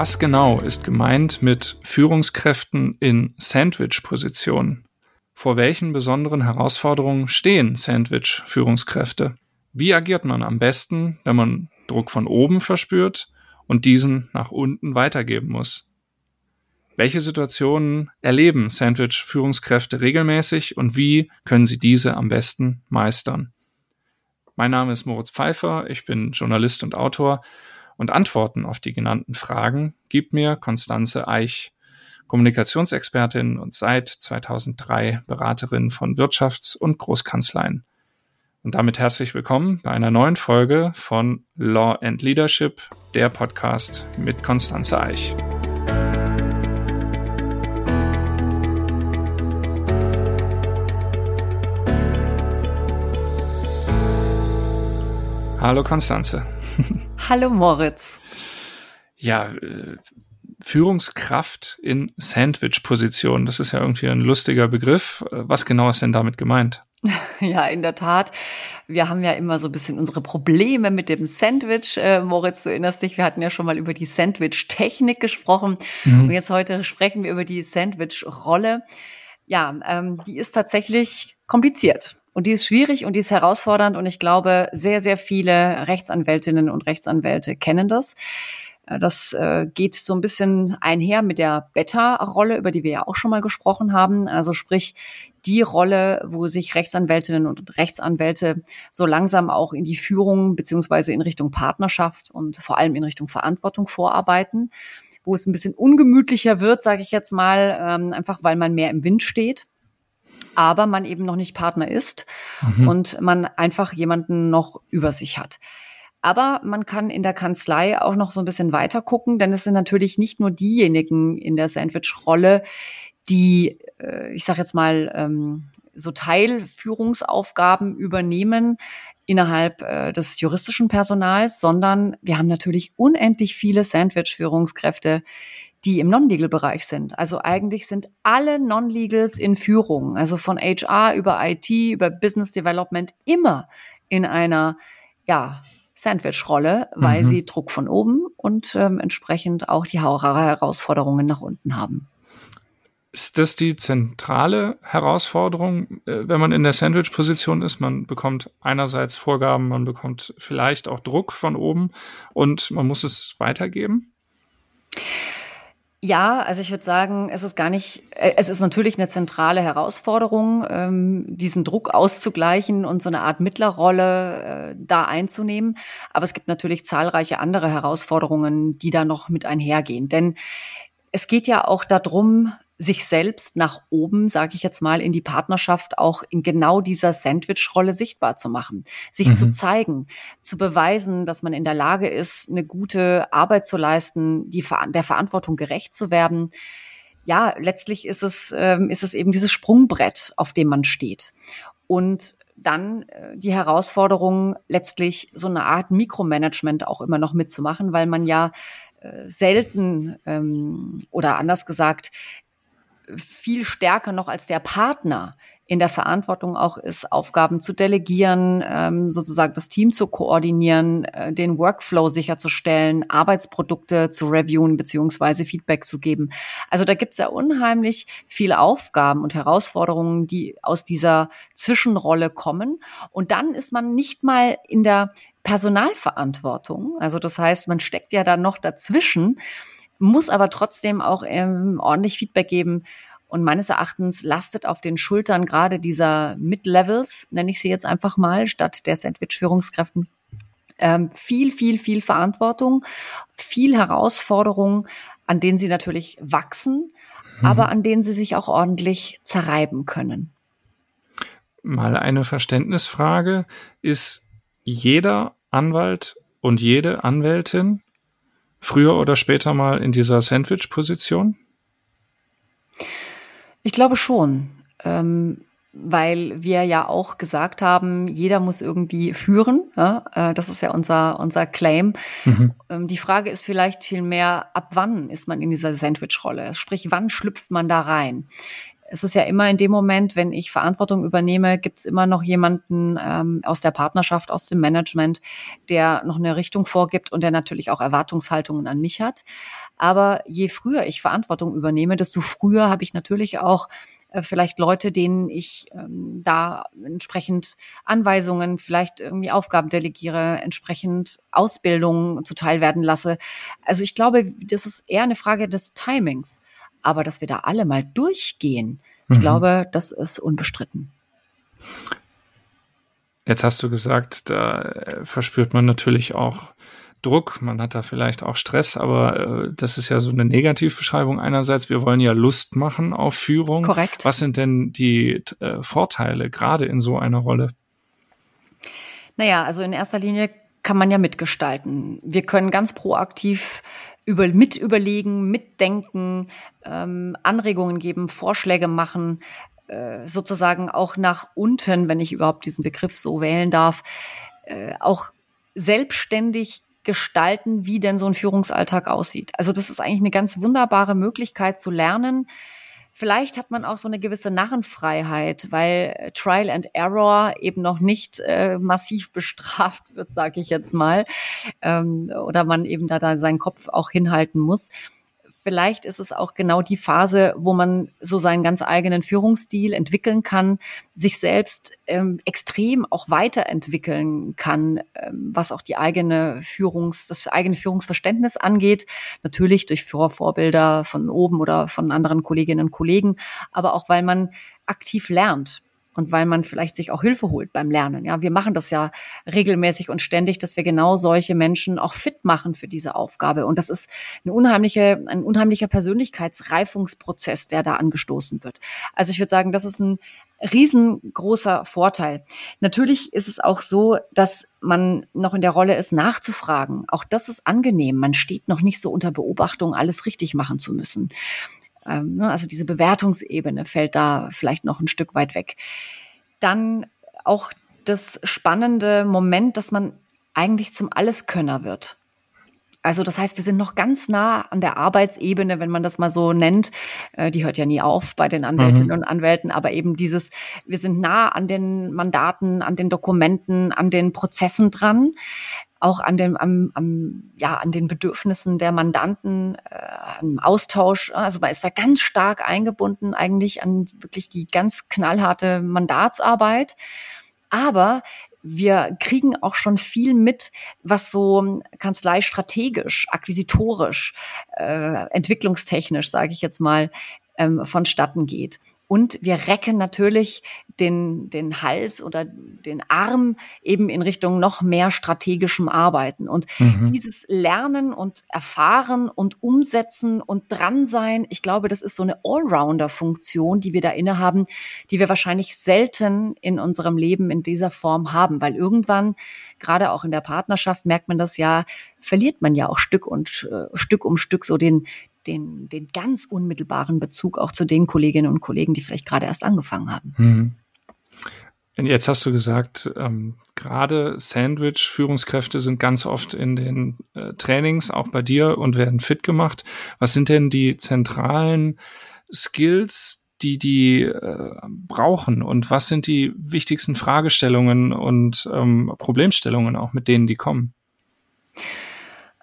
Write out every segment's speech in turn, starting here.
Was genau ist gemeint mit Führungskräften in Sandwich-Positionen? Vor welchen besonderen Herausforderungen stehen Sandwich-Führungskräfte? Wie agiert man am besten, wenn man Druck von oben verspürt und diesen nach unten weitergeben muss? Welche Situationen erleben Sandwich-Führungskräfte regelmäßig und wie können sie diese am besten meistern? Mein Name ist Moritz Pfeiffer, ich bin Journalist und Autor und Antworten auf die genannten Fragen gibt mir Konstanze Eich, Kommunikationsexpertin und seit 2003 Beraterin von Wirtschafts- und Großkanzleien. Und damit herzlich willkommen bei einer neuen Folge von Law and Leadership, der Podcast mit Konstanze Eich. Hallo Konstanze. Hallo Moritz. Ja, äh, Führungskraft in Sandwich-Position. Das ist ja irgendwie ein lustiger Begriff. Was genau ist denn damit gemeint? Ja, in der Tat. Wir haben ja immer so ein bisschen unsere Probleme mit dem Sandwich. Äh, Moritz, du erinnerst dich, wir hatten ja schon mal über die Sandwich-Technik gesprochen. Mhm. Und jetzt heute sprechen wir über die Sandwich-Rolle. Ja, ähm, die ist tatsächlich kompliziert. Und die ist schwierig und die ist herausfordernd und ich glaube, sehr, sehr viele Rechtsanwältinnen und Rechtsanwälte kennen das. Äh, das äh, geht so ein bisschen einher mit der Beta-Rolle, über die wir ja auch schon mal gesprochen haben. Also sprich, die Rolle, wo sich Rechtsanwältinnen und Rechtsanwälte so langsam auch in die Führung beziehungsweise in Richtung Partnerschaft und vor allem in Richtung Verantwortung vorarbeiten, wo es ein bisschen ungemütlicher wird, sage ich jetzt mal, ähm, einfach weil man mehr im Wind steht aber man eben noch nicht Partner ist mhm. und man einfach jemanden noch über sich hat. Aber man kann in der Kanzlei auch noch so ein bisschen weiter gucken, denn es sind natürlich nicht nur diejenigen in der Sandwich-Rolle, die, äh, ich sage jetzt mal, ähm, so Teilführungsaufgaben übernehmen innerhalb äh, des juristischen Personals, sondern wir haben natürlich unendlich viele Sandwich-Führungskräfte, die im Non-Legal-Bereich sind. Also eigentlich sind alle Non-Legals in Führung, also von HR über IT, über Business Development, immer in einer, ja, Sandwich-Rolle, weil mhm. sie Druck von oben und ähm, entsprechend auch die Herausforderungen nach unten haben. Ist das die zentrale Herausforderung, äh, wenn man in der Sandwich-Position ist? Man bekommt einerseits Vorgaben, man bekommt vielleicht auch Druck von oben und man muss es weitergeben? Ja, also ich würde sagen, es ist gar nicht, äh, es ist natürlich eine zentrale Herausforderung, ähm, diesen Druck auszugleichen und so eine Art Mittlerrolle äh, da einzunehmen. Aber es gibt natürlich zahlreiche andere Herausforderungen, die da noch mit einhergehen. Denn es geht ja auch darum, sich selbst nach oben, sage ich jetzt mal, in die Partnerschaft auch in genau dieser Sandwich-Rolle sichtbar zu machen, sich mhm. zu zeigen, zu beweisen, dass man in der Lage ist, eine gute Arbeit zu leisten, die der Verantwortung gerecht zu werden. Ja, letztlich ist es ähm, ist es eben dieses Sprungbrett, auf dem man steht und dann äh, die Herausforderung, letztlich so eine Art Mikromanagement auch immer noch mitzumachen, weil man ja äh, selten ähm, oder anders gesagt viel stärker noch als der Partner in der Verantwortung auch ist, Aufgaben zu delegieren, ähm, sozusagen das Team zu koordinieren, äh, den Workflow sicherzustellen, Arbeitsprodukte zu reviewen beziehungsweise Feedback zu geben. Also da gibt es ja unheimlich viele Aufgaben und Herausforderungen, die aus dieser Zwischenrolle kommen. Und dann ist man nicht mal in der Personalverantwortung. Also das heißt, man steckt ja dann noch dazwischen muss aber trotzdem auch ähm, ordentlich Feedback geben. Und meines Erachtens lastet auf den Schultern gerade dieser Mid-Levels, nenne ich sie jetzt einfach mal, statt der Sandwich-Führungskräften, ähm, viel, viel, viel Verantwortung, viel Herausforderungen, an denen sie natürlich wachsen, mhm. aber an denen sie sich auch ordentlich zerreiben können. Mal eine Verständnisfrage. Ist jeder Anwalt und jede Anwältin früher oder später mal in dieser Sandwich-Position? Ich glaube schon. Ähm, weil wir ja auch gesagt haben, jeder muss irgendwie führen. Ja? Äh, das ist ja unser, unser Claim. Mhm. Ähm, die Frage ist vielleicht viel mehr, ab wann ist man in dieser Sandwich-Rolle? Sprich, wann schlüpft man da rein? Es ist ja immer in dem Moment, wenn ich Verantwortung übernehme, gibt es immer noch jemanden ähm, aus der Partnerschaft, aus dem Management, der noch eine Richtung vorgibt und der natürlich auch Erwartungshaltungen an mich hat. Aber je früher ich Verantwortung übernehme, desto früher habe ich natürlich auch äh, vielleicht Leute, denen ich ähm, da entsprechend Anweisungen, vielleicht irgendwie Aufgaben delegiere, entsprechend Ausbildungen zuteil werden lasse. Also ich glaube, das ist eher eine Frage des Timings. Aber dass wir da alle mal durchgehen, ich mhm. glaube, das ist unbestritten. Jetzt hast du gesagt, da äh, verspürt man natürlich auch Druck, man hat da vielleicht auch Stress, aber äh, das ist ja so eine Negativbeschreibung einerseits. Wir wollen ja Lust machen auf Führung. Korrekt. Was sind denn die äh, Vorteile gerade in so einer Rolle? Naja, also in erster Linie kann man ja mitgestalten. Wir können ganz proaktiv über, mit überlegen, mitdenken, ähm, Anregungen geben, Vorschläge machen, äh, sozusagen auch nach unten, wenn ich überhaupt diesen Begriff so wählen darf, äh, auch selbstständig gestalten, wie denn so ein Führungsalltag aussieht. Also das ist eigentlich eine ganz wunderbare Möglichkeit zu lernen, Vielleicht hat man auch so eine gewisse Narrenfreiheit, weil äh, Trial and Error eben noch nicht äh, massiv bestraft wird, sage ich jetzt mal, ähm, oder man eben da, da seinen Kopf auch hinhalten muss vielleicht ist es auch genau die Phase, wo man so seinen ganz eigenen Führungsstil entwickeln kann, sich selbst ähm, extrem auch weiterentwickeln kann, ähm, was auch die eigene Führungs, das eigene Führungsverständnis angeht. Natürlich durch Vorbilder von oben oder von anderen Kolleginnen und Kollegen, aber auch weil man aktiv lernt und weil man vielleicht sich auch Hilfe holt beim Lernen. Ja, wir machen das ja regelmäßig und ständig, dass wir genau solche Menschen auch fit machen für diese Aufgabe. Und das ist eine unheimliche, ein unheimlicher Persönlichkeitsreifungsprozess, der da angestoßen wird. Also ich würde sagen, das ist ein riesengroßer Vorteil. Natürlich ist es auch so, dass man noch in der Rolle ist, nachzufragen. Auch das ist angenehm. Man steht noch nicht so unter Beobachtung, alles richtig machen zu müssen. Ähm, ne, also diese Bewertungsebene fällt da vielleicht noch ein Stück weit weg. Dann auch das spannende Moment, dass man eigentlich zum Alleskönner wird. Also das heißt, wir sind noch ganz nah an der Arbeitsebene, wenn man das mal so nennt. Äh, die hört ja nie auf bei den Anwältinnen mhm. und Anwälten, aber eben dieses, wir sind nah an den Mandaten, an den Dokumenten, an den Prozessen dran auch an den, am, am, ja, an den Bedürfnissen der Mandanten, äh, am Austausch. Also man ist da ganz stark eingebunden eigentlich an wirklich die ganz knallharte Mandatsarbeit. Aber wir kriegen auch schon viel mit, was so Kanzlei strategisch, akquisitorisch, äh, entwicklungstechnisch, sage ich jetzt mal, ähm, vonstatten geht. Und wir recken natürlich den, den Hals oder den Arm eben in Richtung noch mehr strategischem Arbeiten. Und mhm. dieses Lernen und Erfahren und Umsetzen und dran sein, ich glaube, das ist so eine Allrounder-Funktion, die wir da innehaben, die wir wahrscheinlich selten in unserem Leben in dieser Form haben, weil irgendwann, gerade auch in der Partnerschaft, merkt man das ja, verliert man ja auch Stück und äh, Stück um Stück so den, den, den ganz unmittelbaren Bezug auch zu den Kolleginnen und Kollegen, die vielleicht gerade erst angefangen haben. Mhm. Jetzt hast du gesagt, ähm, gerade Sandwich-Führungskräfte sind ganz oft in den äh, Trainings, auch bei dir, und werden fit gemacht. Was sind denn die zentralen Skills, die die äh, brauchen? Und was sind die wichtigsten Fragestellungen und ähm, Problemstellungen auch, mit denen die kommen?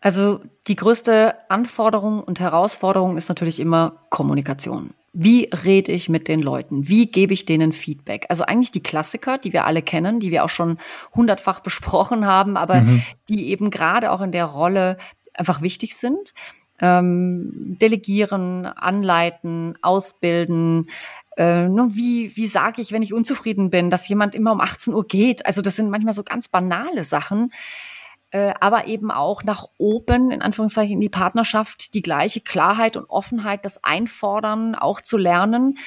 Also die größte Anforderung und Herausforderung ist natürlich immer Kommunikation. Wie rede ich mit den Leuten? Wie gebe ich denen Feedback? Also eigentlich die Klassiker, die wir alle kennen, die wir auch schon hundertfach besprochen haben, aber mhm. die eben gerade auch in der Rolle einfach wichtig sind. Ähm, delegieren, anleiten, ausbilden, äh, ne, wie, wie sage ich, wenn ich unzufrieden bin, dass jemand immer um 18 Uhr geht? Also das sind manchmal so ganz banale Sachen, äh, aber eben auch nach oben, in Anführungszeichen, in die Partnerschaft die gleiche Klarheit und Offenheit, das Einfordern auch zu lernen.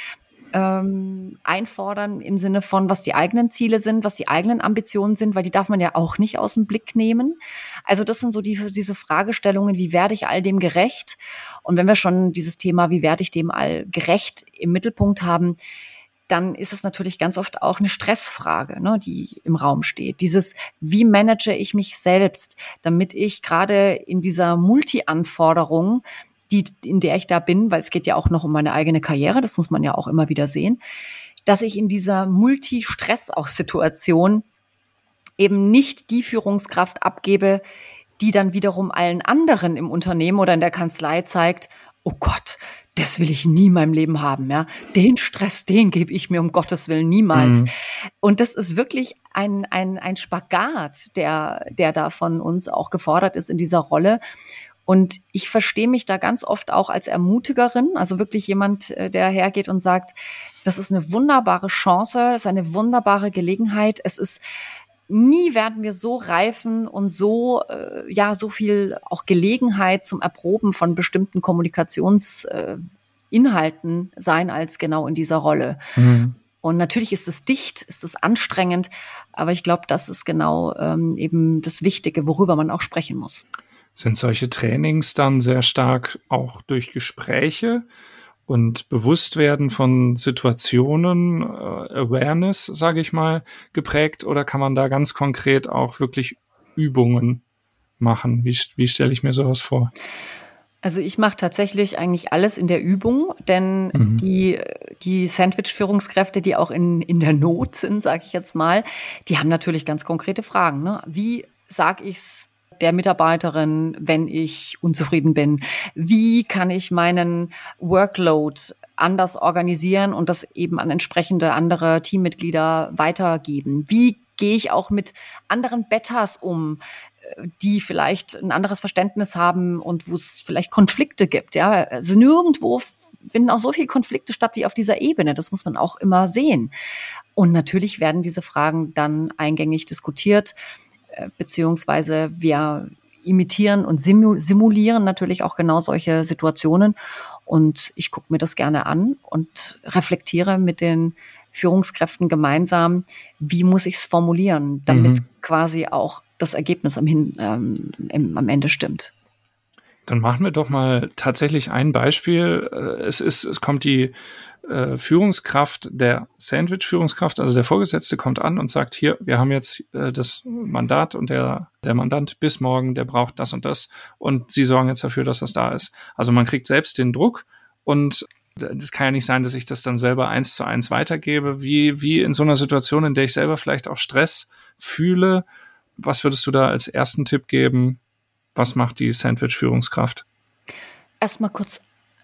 Ähm, einfordern im Sinne von, was die eigenen Ziele sind, was die eigenen Ambitionen sind, weil die darf man ja auch nicht aus dem Blick nehmen. Also das sind so die, diese Fragestellungen, wie werde ich all dem gerecht? Und wenn wir schon dieses Thema, wie werde ich dem all gerecht im Mittelpunkt haben, dann ist es natürlich ganz oft auch eine Stressfrage, ne, die im Raum steht. Dieses, wie manage ich mich selbst, damit ich gerade in dieser Multi-Anforderung die, in der ich da bin, weil es geht ja auch noch um meine eigene Karriere, das muss man ja auch immer wieder sehen, dass ich in dieser Multi-Stress-Situation eben nicht die Führungskraft abgebe, die dann wiederum allen anderen im Unternehmen oder in der Kanzlei zeigt, oh Gott, das will ich nie in meinem Leben haben, ja. Den Stress, den gebe ich mir um Gottes Willen niemals. Mhm. Und das ist wirklich ein, ein, ein Spagat, der, der da von uns auch gefordert ist in dieser Rolle. Und ich verstehe mich da ganz oft auch als Ermutigerin, also wirklich jemand, äh, der hergeht und sagt, das ist eine wunderbare Chance, das ist eine wunderbare Gelegenheit. Es ist nie werden wir so reifen und so äh, ja so viel auch Gelegenheit zum Erproben von bestimmten Kommunikationsinhalten äh, sein als genau in dieser Rolle. Mhm. Und natürlich ist es dicht, ist es anstrengend, aber ich glaube, das ist genau ähm, eben das Wichtige, worüber man auch sprechen muss. Sind solche Trainings dann sehr stark auch durch Gespräche und Bewusstwerden von Situationen, äh, Awareness, sage ich mal, geprägt oder kann man da ganz konkret auch wirklich Übungen machen? Wie, wie stelle ich mir sowas vor? Also ich mache tatsächlich eigentlich alles in der Übung, denn mhm. die, die Sandwich-Führungskräfte, die auch in, in der Not sind, sage ich jetzt mal, die haben natürlich ganz konkrete Fragen. Ne? Wie sage ich's der Mitarbeiterin, wenn ich unzufrieden bin? Wie kann ich meinen Workload anders organisieren und das eben an entsprechende andere Teammitglieder weitergeben? Wie gehe ich auch mit anderen Bettas um? die vielleicht ein anderes Verständnis haben und wo es vielleicht Konflikte gibt. Ja, also nirgendwo finden auch so viele Konflikte statt wie auf dieser Ebene. Das muss man auch immer sehen. Und natürlich werden diese Fragen dann eingängig diskutiert. Äh, beziehungsweise wir imitieren und simulieren natürlich auch genau solche Situationen. Und ich gucke mir das gerne an und reflektiere mit den Führungskräften gemeinsam, wie muss ich es formulieren, damit mhm. quasi auch das Ergebnis am, Hin, ähm, im, am Ende stimmt. Dann machen wir doch mal tatsächlich ein Beispiel. Äh, es ist, es kommt die äh, Führungskraft, der Sandwich-Führungskraft, also der Vorgesetzte kommt an und sagt, hier, wir haben jetzt äh, das Mandat und der, der Mandant bis morgen, der braucht das und das und Sie sorgen jetzt dafür, dass das da ist. Also man kriegt selbst den Druck und das kann ja nicht sein, dass ich das dann selber eins zu eins weitergebe. Wie, wie in so einer Situation, in der ich selber vielleicht auch Stress fühle, was würdest du da als ersten Tipp geben? Was macht die Sandwich-Führungskraft? Erstmal kurz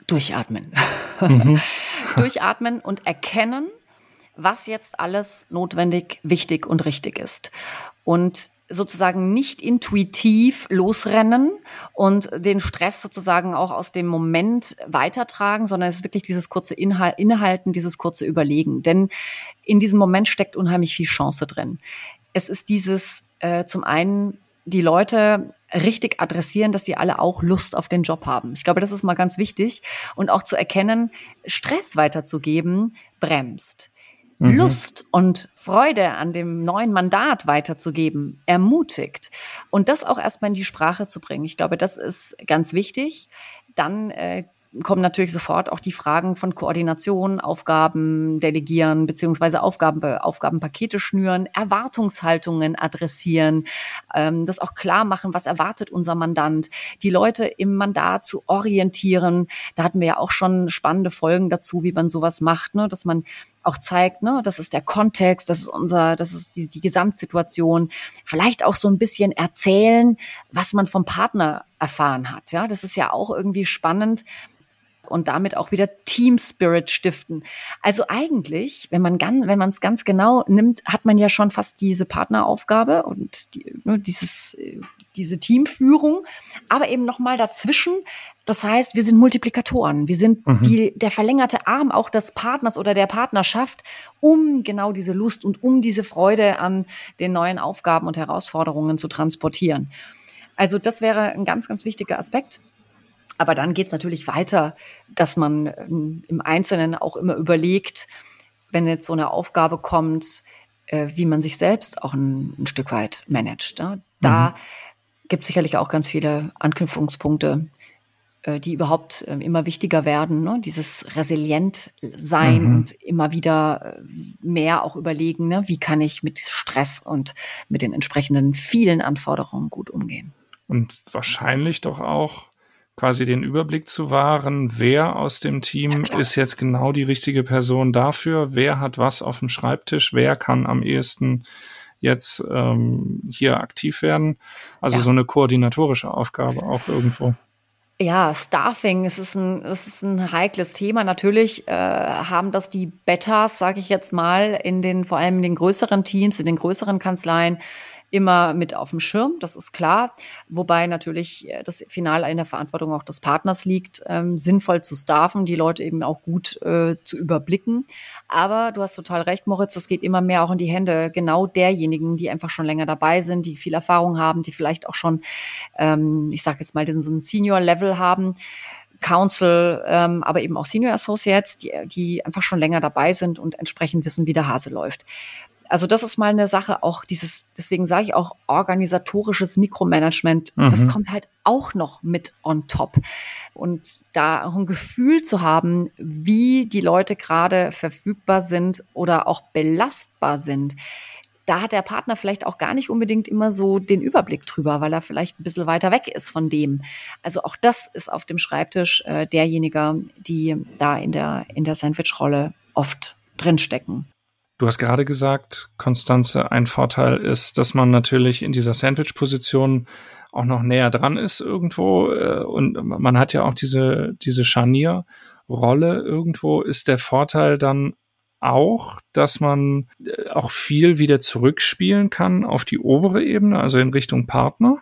durchatmen. Mhm. durchatmen und erkennen, was jetzt alles notwendig, wichtig und richtig ist. Und sozusagen nicht intuitiv losrennen und den Stress sozusagen auch aus dem Moment weitertragen, sondern es ist wirklich dieses kurze Inhalten, dieses kurze Überlegen. Denn in diesem Moment steckt unheimlich viel Chance drin. Es ist dieses äh, zum einen die Leute richtig adressieren, dass sie alle auch Lust auf den Job haben. Ich glaube, das ist mal ganz wichtig. Und auch zu erkennen, Stress weiterzugeben, bremst. Mhm. Lust und Freude an dem neuen Mandat weiterzugeben, ermutigt. Und das auch erstmal in die Sprache zu bringen. Ich glaube, das ist ganz wichtig. Dann äh, kommen natürlich sofort auch die Fragen von Koordination, Aufgaben delegieren, beziehungsweise Aufgaben, Aufgabenpakete schnüren, Erwartungshaltungen adressieren, ähm, das auch klar machen, was erwartet unser Mandant, die Leute im Mandat zu orientieren. Da hatten wir ja auch schon spannende Folgen dazu, wie man sowas macht, ne? dass man auch zeigt, ne, das ist der Kontext, das ist unser, das ist die, die Gesamtsituation. Vielleicht auch so ein bisschen erzählen, was man vom Partner erfahren hat. Ja, das ist ja auch irgendwie spannend, und damit auch wieder Team Spirit stiften. Also eigentlich, wenn man ganz, wenn man es ganz genau nimmt, hat man ja schon fast diese Partneraufgabe und die, ne, dieses, diese Teamführung, aber eben noch mal dazwischen. Das heißt, wir sind Multiplikatoren. Wir sind mhm. die, der verlängerte Arm auch des Partners oder der Partnerschaft, um genau diese Lust und um diese Freude an den neuen Aufgaben und Herausforderungen zu transportieren. Also das wäre ein ganz, ganz wichtiger Aspekt. Aber dann geht es natürlich weiter, dass man ähm, im Einzelnen auch immer überlegt, wenn jetzt so eine Aufgabe kommt, äh, wie man sich selbst auch ein, ein Stück weit managt. Ne? Da mhm. gibt es sicherlich auch ganz viele Anknüpfungspunkte, äh, die überhaupt äh, immer wichtiger werden. Ne? Dieses resilient sein mhm. und immer wieder äh, mehr auch überlegen, ne? wie kann ich mit Stress und mit den entsprechenden vielen Anforderungen gut umgehen. Und wahrscheinlich doch auch quasi den Überblick zu wahren, wer aus dem Team ja, ist jetzt genau die richtige Person dafür, wer hat was auf dem Schreibtisch, wer kann am ehesten jetzt ähm, hier aktiv werden. Also ja. so eine koordinatorische Aufgabe auch irgendwo. Ja, Staffing, es ist ein, es ist ein heikles Thema. Natürlich äh, haben das die Betas, sage ich jetzt mal, in den vor allem in den größeren Teams, in den größeren Kanzleien immer mit auf dem Schirm, das ist klar. Wobei natürlich äh, das Finale in der Verantwortung auch des Partners liegt, ähm, sinnvoll zu staffen, die Leute eben auch gut äh, zu überblicken. Aber du hast total recht, Moritz, das geht immer mehr auch in die Hände genau derjenigen, die einfach schon länger dabei sind, die viel Erfahrung haben, die vielleicht auch schon, ähm, ich sage jetzt mal, den, so ein Senior-Level haben. Council, ähm, aber eben auch Senior Associates, die, die einfach schon länger dabei sind und entsprechend wissen, wie der Hase läuft. Also das ist mal eine Sache, auch dieses, deswegen sage ich auch organisatorisches Mikromanagement, mhm. das kommt halt auch noch mit on top. Und da auch ein Gefühl zu haben, wie die Leute gerade verfügbar sind oder auch belastbar sind, da hat der Partner vielleicht auch gar nicht unbedingt immer so den Überblick drüber, weil er vielleicht ein bisschen weiter weg ist von dem. Also auch das ist auf dem Schreibtisch äh, derjenige, die da in der, in der Sandwich-Rolle oft drinstecken. Du hast gerade gesagt, Konstanze, ein Vorteil ist, dass man natürlich in dieser Sandwich-Position auch noch näher dran ist irgendwo äh, und man hat ja auch diese, diese Scharnier-Rolle irgendwo. Ist der Vorteil dann auch, dass man äh, auch viel wieder zurückspielen kann auf die obere Ebene, also in Richtung Partner?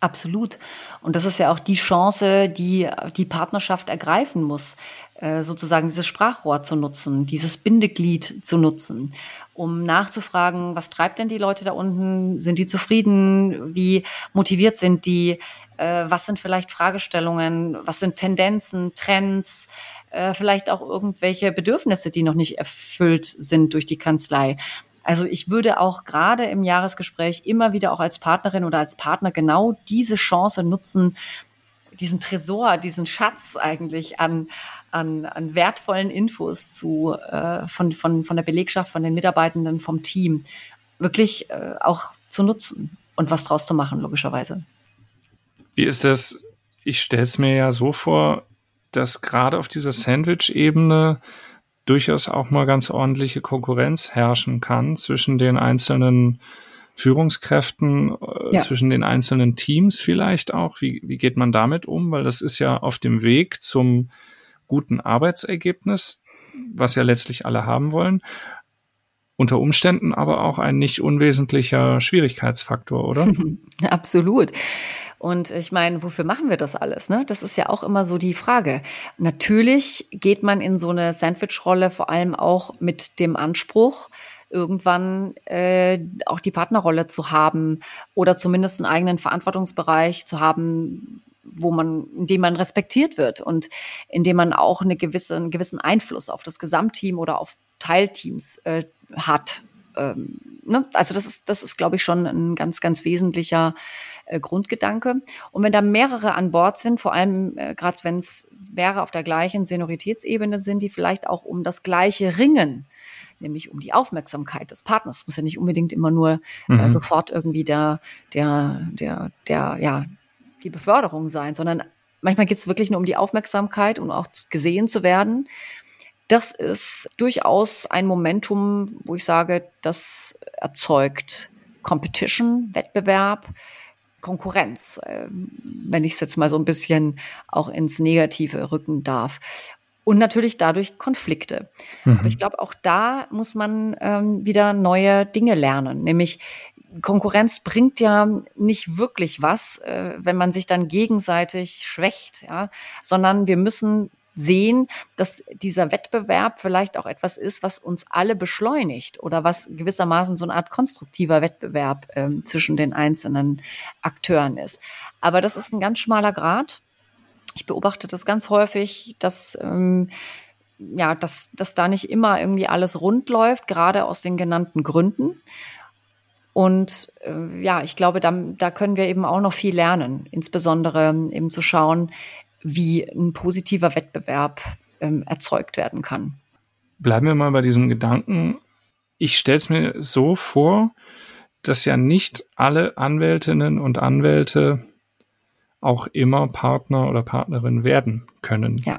Absolut. Und das ist ja auch die Chance, die die Partnerschaft ergreifen muss. Äh, sozusagen dieses Sprachrohr zu nutzen, dieses Bindeglied zu nutzen, um nachzufragen, was treibt denn die Leute da unten? Sind die zufrieden? Wie motiviert sind die? Äh, was sind vielleicht Fragestellungen? Was sind Tendenzen, Trends? Äh, vielleicht auch irgendwelche Bedürfnisse, die noch nicht erfüllt sind durch die Kanzlei. Also ich würde auch gerade im Jahresgespräch immer wieder auch als Partnerin oder als Partner genau diese Chance nutzen, diesen Tresor, diesen Schatz eigentlich an, an, an wertvollen Infos zu, äh, von, von, von der Belegschaft, von den Mitarbeitenden, vom Team wirklich äh, auch zu nutzen und was draus zu machen, logischerweise. Wie ist das? Ich stelle es mir ja so vor, dass gerade auf dieser Sandwich-Ebene durchaus auch mal ganz ordentliche Konkurrenz herrschen kann zwischen den einzelnen Führungskräften, äh, ja. zwischen den einzelnen Teams vielleicht auch. Wie, wie geht man damit um? Weil das ist ja auf dem Weg zum guten Arbeitsergebnis, was ja letztlich alle haben wollen. Unter Umständen aber auch ein nicht unwesentlicher Schwierigkeitsfaktor, oder? Absolut. Und ich meine, wofür machen wir das alles? Ne? Das ist ja auch immer so die Frage. Natürlich geht man in so eine Sandwich-Rolle vor allem auch mit dem Anspruch, irgendwann äh, auch die Partnerrolle zu haben oder zumindest einen eigenen Verantwortungsbereich zu haben, wo man, in dem man respektiert wird und in dem man auch eine gewisse, einen gewissen Einfluss auf das Gesamtteam oder auf Teilteams äh, hat. Ähm, ne? Also das ist, das ist, glaube ich, schon ein ganz, ganz wesentlicher äh, Grundgedanke. Und wenn da mehrere an Bord sind, vor allem äh, gerade wenn es mehrere auf der gleichen Senioritätsebene sind, die vielleicht auch um das gleiche ringen, nämlich um die Aufmerksamkeit des Partners. Es muss ja nicht unbedingt immer nur äh, mhm. sofort irgendwie der, der, der, der, ja, die Beförderung sein, sondern manchmal geht es wirklich nur um die Aufmerksamkeit und auch gesehen zu werden. Das ist durchaus ein Momentum, wo ich sage, das erzeugt Competition, Wettbewerb, Konkurrenz, ähm, wenn ich es jetzt mal so ein bisschen auch ins Negative rücken darf und natürlich dadurch Konflikte. Mhm. Aber ich glaube, auch da muss man ähm, wieder neue Dinge lernen. Nämlich Konkurrenz bringt ja nicht wirklich was, äh, wenn man sich dann gegenseitig schwächt, ja, sondern wir müssen sehen, dass dieser Wettbewerb vielleicht auch etwas ist, was uns alle beschleunigt oder was gewissermaßen so eine Art konstruktiver Wettbewerb ähm, zwischen den einzelnen Akteuren ist. Aber das ist ein ganz schmaler Grad ich beobachte das ganz häufig, dass ähm, ja, dass, dass da nicht immer irgendwie alles rund läuft, gerade aus den genannten Gründen. Und äh, ja, ich glaube, da, da können wir eben auch noch viel lernen, insbesondere eben zu schauen, wie ein positiver Wettbewerb ähm, erzeugt werden kann. Bleiben wir mal bei diesem Gedanken. Ich stelle es mir so vor, dass ja nicht alle Anwältinnen und Anwälte auch immer Partner oder Partnerin werden können. Ja.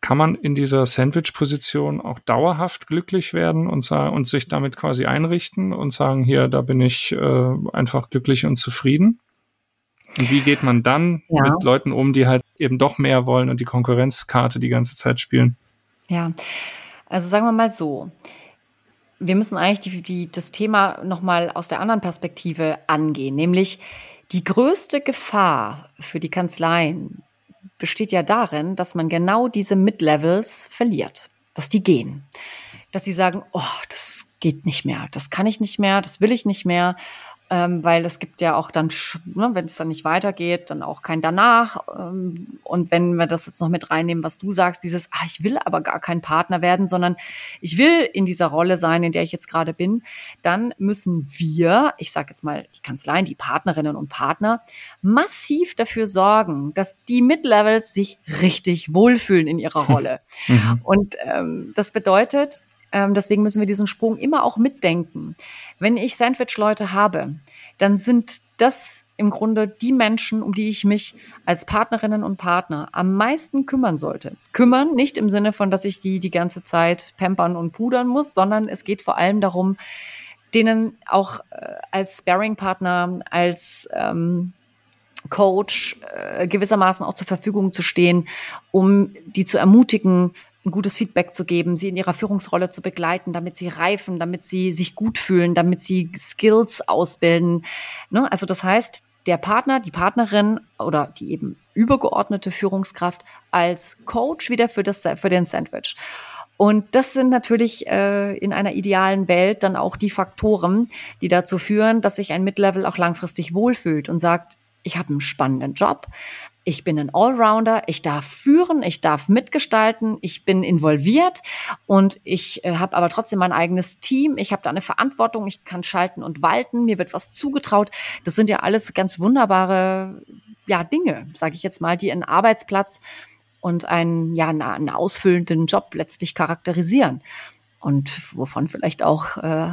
Kann man in dieser Sandwich-Position auch dauerhaft glücklich werden und, und sich damit quasi einrichten und sagen, hier, da bin ich äh, einfach glücklich und zufrieden? Und wie geht man dann ja. mit Leuten um, die halt eben doch mehr wollen und die Konkurrenzkarte die ganze Zeit spielen? Ja, also sagen wir mal so. Wir müssen eigentlich die, die, das Thema nochmal aus der anderen Perspektive angehen, nämlich die größte Gefahr für die Kanzleien besteht ja darin, dass man genau diese Mid-Levels verliert, dass die gehen, dass sie sagen, oh, das geht nicht mehr, das kann ich nicht mehr, das will ich nicht mehr ähm, weil es gibt ja auch dann, ne, wenn es dann nicht weitergeht, dann auch kein danach. Ähm, und wenn wir das jetzt noch mit reinnehmen, was du sagst, dieses, ah, ich will aber gar kein Partner werden, sondern ich will in dieser Rolle sein, in der ich jetzt gerade bin, dann müssen wir, ich sage jetzt mal die Kanzleien, die Partnerinnen und Partner, massiv dafür sorgen, dass die Mid-Levels sich richtig wohlfühlen in ihrer Rolle. Mhm. Und ähm, das bedeutet, ähm, deswegen müssen wir diesen Sprung immer auch mitdenken. Wenn ich Sandwich-Leute habe, dann sind das im Grunde die Menschen, um die ich mich als Partnerinnen und Partner am meisten kümmern sollte. Kümmern nicht im Sinne von, dass ich die die ganze Zeit pampern und pudern muss, sondern es geht vor allem darum, denen auch äh, als Sparring-Partner, als ähm, Coach äh, gewissermaßen auch zur Verfügung zu stehen, um die zu ermutigen, ein gutes Feedback zu geben, sie in ihrer Führungsrolle zu begleiten, damit sie reifen, damit sie sich gut fühlen, damit sie Skills ausbilden. Ne? Also das heißt, der Partner, die Partnerin oder die eben übergeordnete Führungskraft als Coach wieder für, das, für den Sandwich. Und das sind natürlich äh, in einer idealen Welt dann auch die Faktoren, die dazu führen, dass sich ein Mid-Level auch langfristig wohlfühlt und sagt, ich habe einen spannenden Job, ich bin ein Allrounder, ich darf führen, ich darf mitgestalten, ich bin involviert und ich äh, habe aber trotzdem mein eigenes Team, ich habe da eine Verantwortung, ich kann schalten und walten, mir wird was zugetraut. Das sind ja alles ganz wunderbare ja, Dinge, sage ich jetzt mal, die einen Arbeitsplatz und einen, ja, einen ausfüllenden Job letztlich charakterisieren und wovon vielleicht auch äh,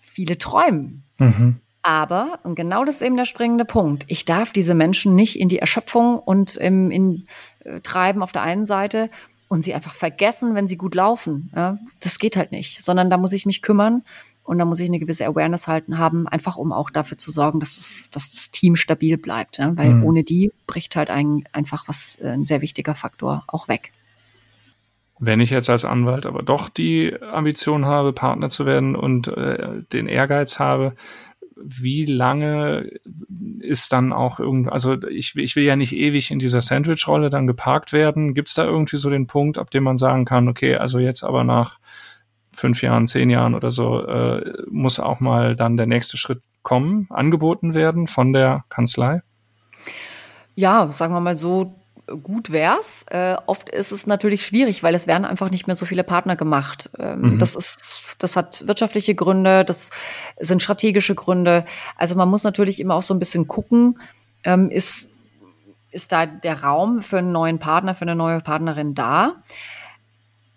viele träumen. Mhm. Aber, und genau das ist eben der springende Punkt, ich darf diese Menschen nicht in die Erschöpfung und im, in, äh, treiben auf der einen Seite und sie einfach vergessen, wenn sie gut laufen. Ja, das geht halt nicht, sondern da muss ich mich kümmern und da muss ich eine gewisse Awareness halten haben, einfach um auch dafür zu sorgen, dass das, dass das Team stabil bleibt. Ja? Weil mhm. ohne die bricht halt ein, einfach was, äh, ein sehr wichtiger Faktor auch weg. Wenn ich jetzt als Anwalt aber doch die Ambition habe, Partner zu werden und äh, den Ehrgeiz habe, wie lange ist dann auch irgend, also ich, ich will ja nicht ewig in dieser Sandwich-Rolle dann geparkt werden. Gibt es da irgendwie so den Punkt, ab dem man sagen kann, okay, also jetzt aber nach fünf Jahren, zehn Jahren oder so, äh, muss auch mal dann der nächste Schritt kommen, angeboten werden von der Kanzlei? Ja, sagen wir mal so, gut wär's. Äh, oft ist es natürlich schwierig, weil es werden einfach nicht mehr so viele Partner gemacht. Ähm, mhm. Das ist, das hat wirtschaftliche Gründe, das sind strategische Gründe. Also man muss natürlich immer auch so ein bisschen gucken, ähm, ist, ist da der Raum für einen neuen Partner, für eine neue Partnerin da?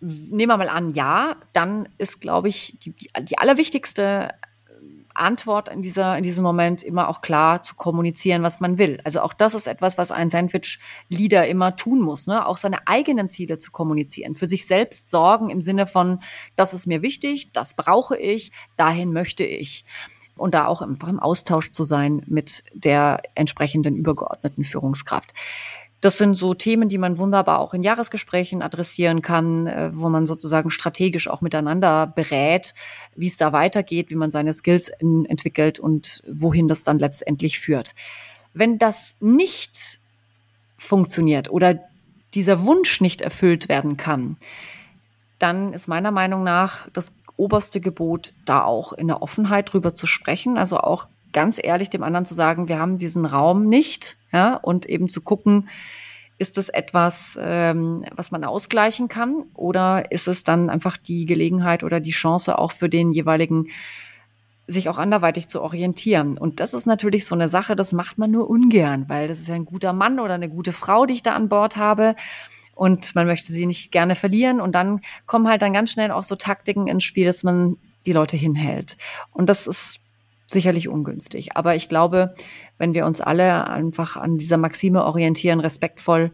Nehmen wir mal an, ja, dann ist, glaube ich, die, die allerwichtigste Antwort in, dieser, in diesem Moment immer auch klar zu kommunizieren, was man will. Also auch das ist etwas, was ein Sandwich-Leader immer tun muss, ne? auch seine eigenen Ziele zu kommunizieren, für sich selbst sorgen im Sinne von, das ist mir wichtig, das brauche ich, dahin möchte ich. Und da auch einfach im Austausch zu sein mit der entsprechenden übergeordneten Führungskraft. Das sind so Themen, die man wunderbar auch in Jahresgesprächen adressieren kann, äh, wo man sozusagen strategisch auch miteinander berät, wie es da weitergeht, wie man seine Skills entwickelt und wohin das dann letztendlich führt. Wenn das nicht funktioniert oder dieser Wunsch nicht erfüllt werden kann, dann ist meiner Meinung nach das oberste Gebot, da auch in der Offenheit drüber zu sprechen, also auch ganz ehrlich dem anderen zu sagen, wir haben diesen Raum nicht, ja, und eben zu gucken, ist das etwas, ähm, was man ausgleichen kann, oder ist es dann einfach die Gelegenheit oder die Chance auch für den jeweiligen sich auch anderweitig zu orientieren. Und das ist natürlich so eine Sache, das macht man nur ungern, weil das ist ja ein guter Mann oder eine gute Frau, die ich da an Bord habe. Und man möchte sie nicht gerne verlieren. Und dann kommen halt dann ganz schnell auch so Taktiken ins Spiel, dass man die Leute hinhält. Und das ist sicherlich ungünstig. Aber ich glaube, wenn wir uns alle einfach an dieser Maxime orientieren, respektvoll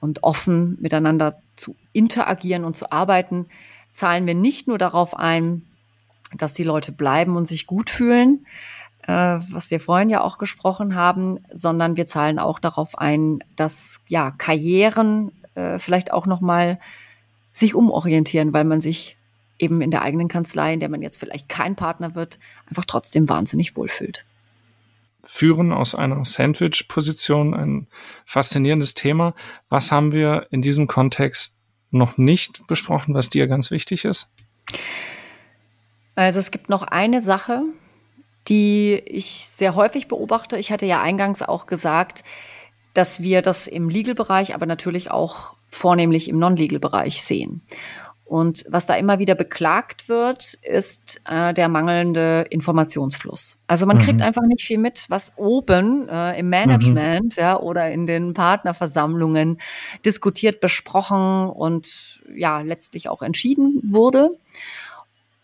und offen miteinander zu interagieren und zu arbeiten, zahlen wir nicht nur darauf ein, dass die Leute bleiben und sich gut fühlen, äh, was wir vorhin ja auch gesprochen haben, sondern wir zahlen auch darauf ein, dass ja Karrieren äh, vielleicht auch noch mal sich umorientieren, weil man sich eben in der eigenen Kanzlei, in der man jetzt vielleicht kein Partner wird, einfach trotzdem wahnsinnig wohlfühlt. Führen aus einer Sandwich-Position, ein faszinierendes Thema. Was haben wir in diesem Kontext noch nicht besprochen, was dir ganz wichtig ist? Also es gibt noch eine Sache, die ich sehr häufig beobachte. Ich hatte ja eingangs auch gesagt, dass wir das im Legal-Bereich, aber natürlich auch vornehmlich im Non-Legal-Bereich sehen. Und was da immer wieder beklagt wird, ist äh, der mangelnde Informationsfluss. Also man mhm. kriegt einfach nicht viel mit, was oben äh, im Management mhm. ja, oder in den Partnerversammlungen diskutiert, besprochen und ja letztlich auch entschieden wurde.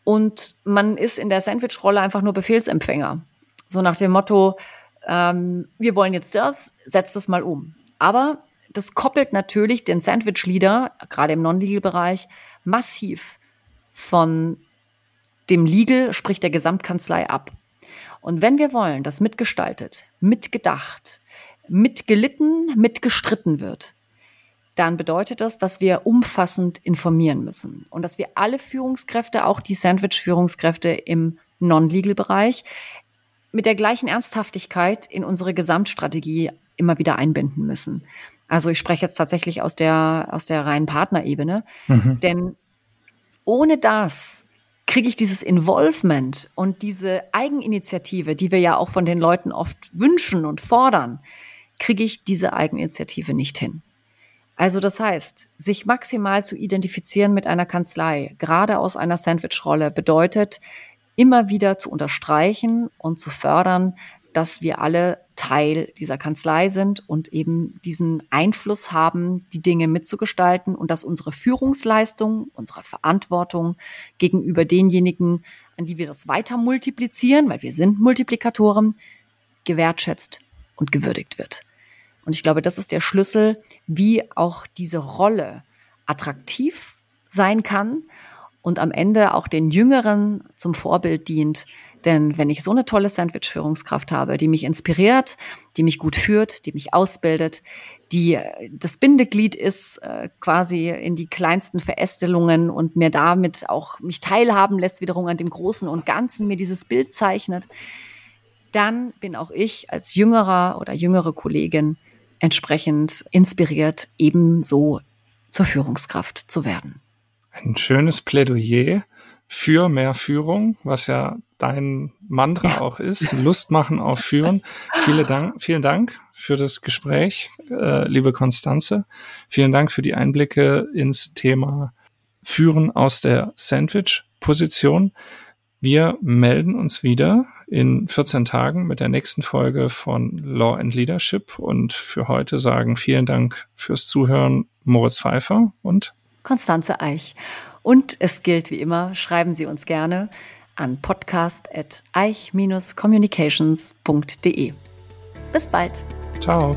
Und man ist in der Sandwich-Rolle einfach nur Befehlsempfänger. So nach dem Motto, ähm, wir wollen jetzt das, setz das mal um. Aber das koppelt natürlich den Sandwich-Leader, gerade im Non-Legal-Bereich, massiv von dem Legal, sprich der Gesamtkanzlei ab. Und wenn wir wollen, dass mitgestaltet, mitgedacht, mitgelitten, mitgestritten wird, dann bedeutet das, dass wir umfassend informieren müssen und dass wir alle Führungskräfte, auch die Sandwich-Führungskräfte im Non-Legal-Bereich, mit der gleichen Ernsthaftigkeit in unsere Gesamtstrategie immer wieder einbinden müssen. Also ich spreche jetzt tatsächlich aus der, aus der reinen Partnerebene. Mhm. Denn ohne das kriege ich dieses Involvement und diese Eigeninitiative, die wir ja auch von den Leuten oft wünschen und fordern, kriege ich diese Eigeninitiative nicht hin. Also das heißt, sich maximal zu identifizieren mit einer Kanzlei, gerade aus einer Sandwich-Rolle, bedeutet, immer wieder zu unterstreichen und zu fördern, dass wir alle Teil dieser Kanzlei sind und eben diesen Einfluss haben, die Dinge mitzugestalten und dass unsere Führungsleistung, unsere Verantwortung gegenüber denjenigen, an die wir das weiter multiplizieren, weil wir sind Multiplikatoren, gewertschätzt und gewürdigt wird. Und ich glaube, das ist der Schlüssel, wie auch diese Rolle attraktiv sein kann und am Ende auch den Jüngeren zum Vorbild dient, denn wenn ich so eine tolle Sandwich-Führungskraft habe, die mich inspiriert, die mich gut führt, die mich ausbildet, die äh, das Bindeglied ist, äh, quasi in die kleinsten Verästelungen und mir damit auch mich teilhaben lässt, wiederum an dem Großen und Ganzen, mir dieses Bild zeichnet, dann bin auch ich als jüngerer oder jüngere Kollegin entsprechend inspiriert, ebenso zur Führungskraft zu werden. Ein schönes Plädoyer für mehr Führung, was ja dein Mantra ja. auch ist, Lust machen auf Führen. Vielen Dank, vielen Dank für das Gespräch, äh, liebe Konstanze. Vielen Dank für die Einblicke ins Thema Führen aus der Sandwich-Position. Wir melden uns wieder in 14 Tagen mit der nächsten Folge von Law and Leadership und für heute sagen vielen Dank fürs Zuhören Moritz Pfeiffer und Konstanze Eich. Und es gilt wie immer, schreiben Sie uns gerne an podcast.eich-communications.de. Bis bald. Ciao.